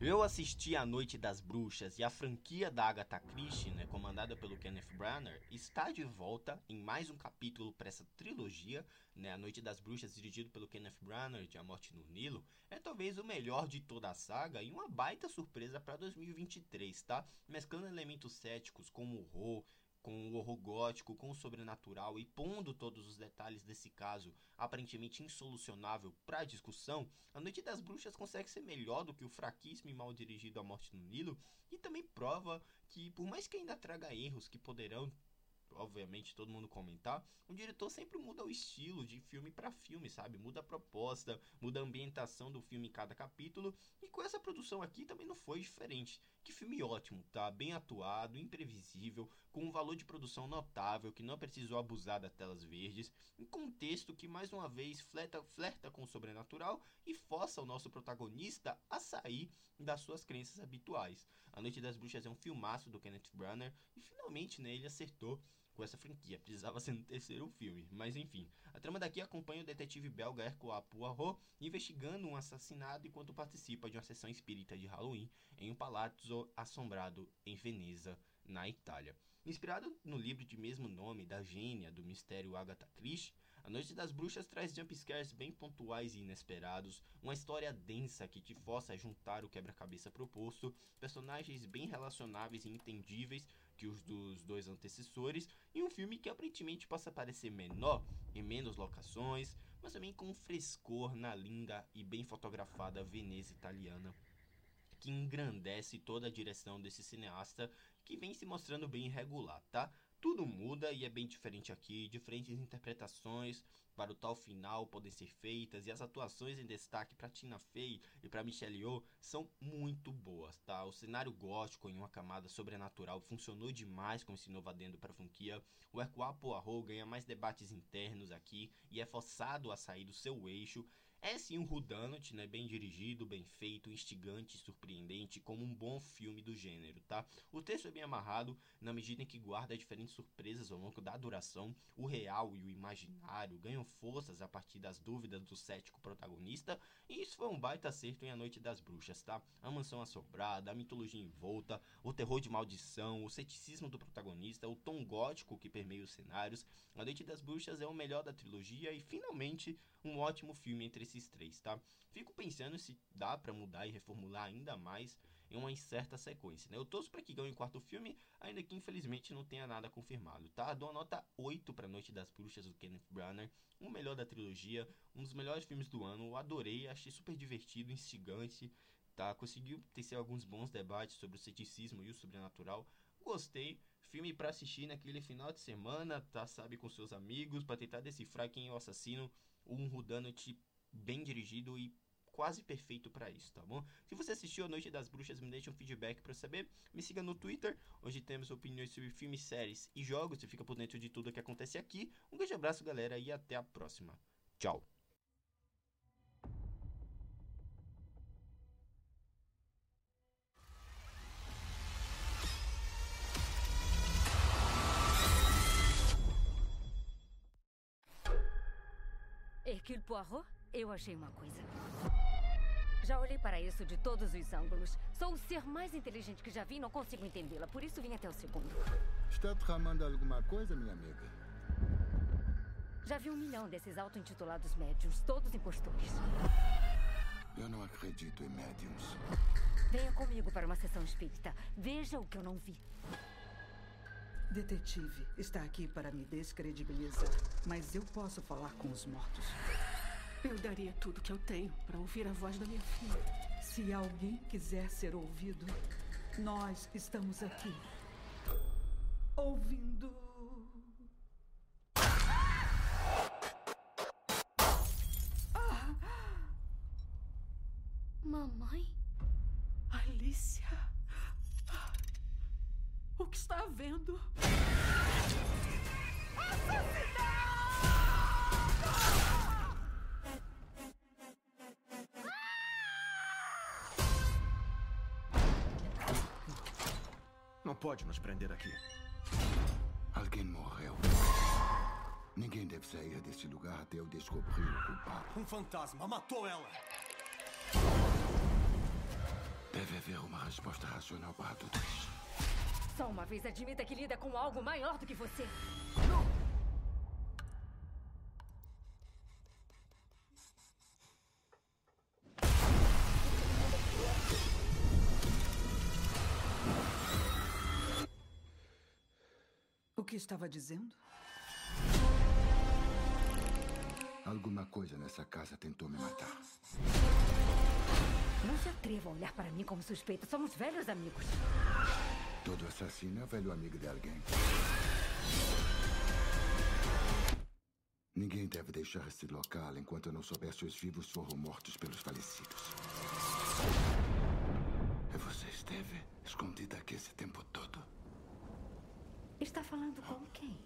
Eu assisti A Noite das Bruxas e a franquia da Agatha Christie, né, comandada pelo Kenneth Branagh, está de volta em mais um capítulo para essa trilogia, né, A Noite das Bruxas, dirigido pelo Kenneth Branagh, de A Morte no Nilo, é talvez o melhor de toda a saga e uma baita surpresa para 2023, tá? Mesclando elementos céticos como horror, com o horror gótico, com o sobrenatural e pondo todos os detalhes desse caso aparentemente insolucionável para discussão, A Noite das Bruxas consegue ser melhor do que o fraquíssimo e mal dirigido A Morte no Nilo e também prova que, por mais que ainda traga erros que poderão obviamente todo mundo comentar, o diretor sempre muda o estilo de filme para filme, sabe? Muda a proposta, muda a ambientação do filme em cada capítulo. E com essa produção aqui também não foi diferente. Que filme ótimo, tá? Bem atuado, imprevisível, com um valor de produção notável, que não precisou abusar das telas verdes, um contexto que mais uma vez flerta, flerta com o sobrenatural e força o nosso protagonista a sair das suas crenças habituais. A Noite das Bruxas é um filmaço do Kenneth Branagh e finalmente né, ele acertou com essa franquia. Precisava ser no terceiro filme, mas enfim. A trama daqui acompanha o detetive belga Hercule Poirot investigando um assassinato enquanto participa de uma sessão espírita de Halloween em um palazzo assombrado em Veneza, na Itália. Inspirado no livro de mesmo nome da gênia do mistério Agatha Christie, a Noite das Bruxas traz jumpscares bem pontuais e inesperados, uma história densa que te força a juntar o quebra-cabeça proposto, personagens bem relacionáveis e entendíveis que os dos dois antecessores, e um filme que aparentemente possa parecer menor, em menos locações, mas também com um frescor na linda e bem fotografada Veneza italiana que engrandece toda a direção desse cineasta que vem se mostrando bem irregular, tá? Tudo muda e é bem diferente aqui, diferentes interpretações para o tal final podem ser feitas e as atuações em destaque para Tina Fey e para Michelle Yeoh são muito boas, tá? O cenário gótico em uma camada sobrenatural funcionou demais com esse novo adendo para a franquia. O Hercule Poirot ganha mais debates internos aqui e é forçado a sair do seu eixo é sim um Rudanot, né? Bem dirigido, bem feito, instigante, surpreendente, como um bom filme do gênero, tá? O texto é bem amarrado, na medida em que guarda diferentes surpresas ao longo da duração. O real e o imaginário ganham forças a partir das dúvidas do cético protagonista. E isso foi um baita acerto em A Noite das Bruxas, tá? A mansão assombrada, a mitologia envolta, o terror de maldição, o ceticismo do protagonista, o tom gótico que permeia os cenários. A Noite das Bruxas é o melhor da trilogia e finalmente um ótimo filme entre esses três, tá? Fico pensando se dá para mudar e reformular ainda mais em uma incerta sequência, né? Eu torço para que ganhe o quarto filme, ainda que infelizmente não tenha nada confirmado, tá? Dou a nota 8 para Noite das Bruxas do Kenneth Branagh, o melhor da trilogia, um dos melhores filmes do ano, eu adorei, achei super divertido, instigante, tá? Conseguiu tecer alguns bons debates sobre o ceticismo e o sobrenatural. Gostei, filme para assistir naquele final de semana, tá? Sabe, com seus amigos, para tentar decifrar quem é o assassino um Rudanot bem dirigido e quase perfeito para isso, tá bom? Se você assistiu A Noite das Bruxas, me deixe um feedback para saber. Me siga no Twitter, onde temos opiniões sobre filmes, séries e jogos. Você fica por dentro de tudo que acontece aqui. Um grande abraço, galera, e até a próxima. Tchau. Hercule Poirot, eu achei uma coisa. Já olhei para isso de todos os ângulos. Sou o ser mais inteligente que já vi e não consigo entendê-la. Por isso vim até o segundo. Está tramando alguma coisa, minha amiga? Já vi um milhão desses auto-intitulados médiums, todos impostores. Eu não acredito em médiums. Venha comigo para uma sessão espírita. Veja o que eu não vi. Detetive está aqui para me descredibilizar, mas eu posso falar com os mortos. Eu daria tudo que eu tenho para ouvir a voz da minha filha. Se alguém quiser ser ouvido, nós estamos aqui. Ouvindo. Mamãe? Alicia? O que está havendo? Não pode nos prender aqui. Alguém morreu. Ninguém deve sair deste lugar até eu descobrir o culpado. Um fantasma matou ela. Deve haver uma resposta racional para tudo isso. Só uma vez admita que lida com algo maior do que você. Que estava dizendo? Alguma coisa nessa casa tentou me matar. Não se atreva a olhar para mim como suspeita. Somos velhos amigos. Todo assassino é velho amigo de alguém. Ninguém deve deixar esse local enquanto não souber se os vivos foram mortos pelos falecidos. E você esteve escondida aqui esse tempo todo? Está falando com quem?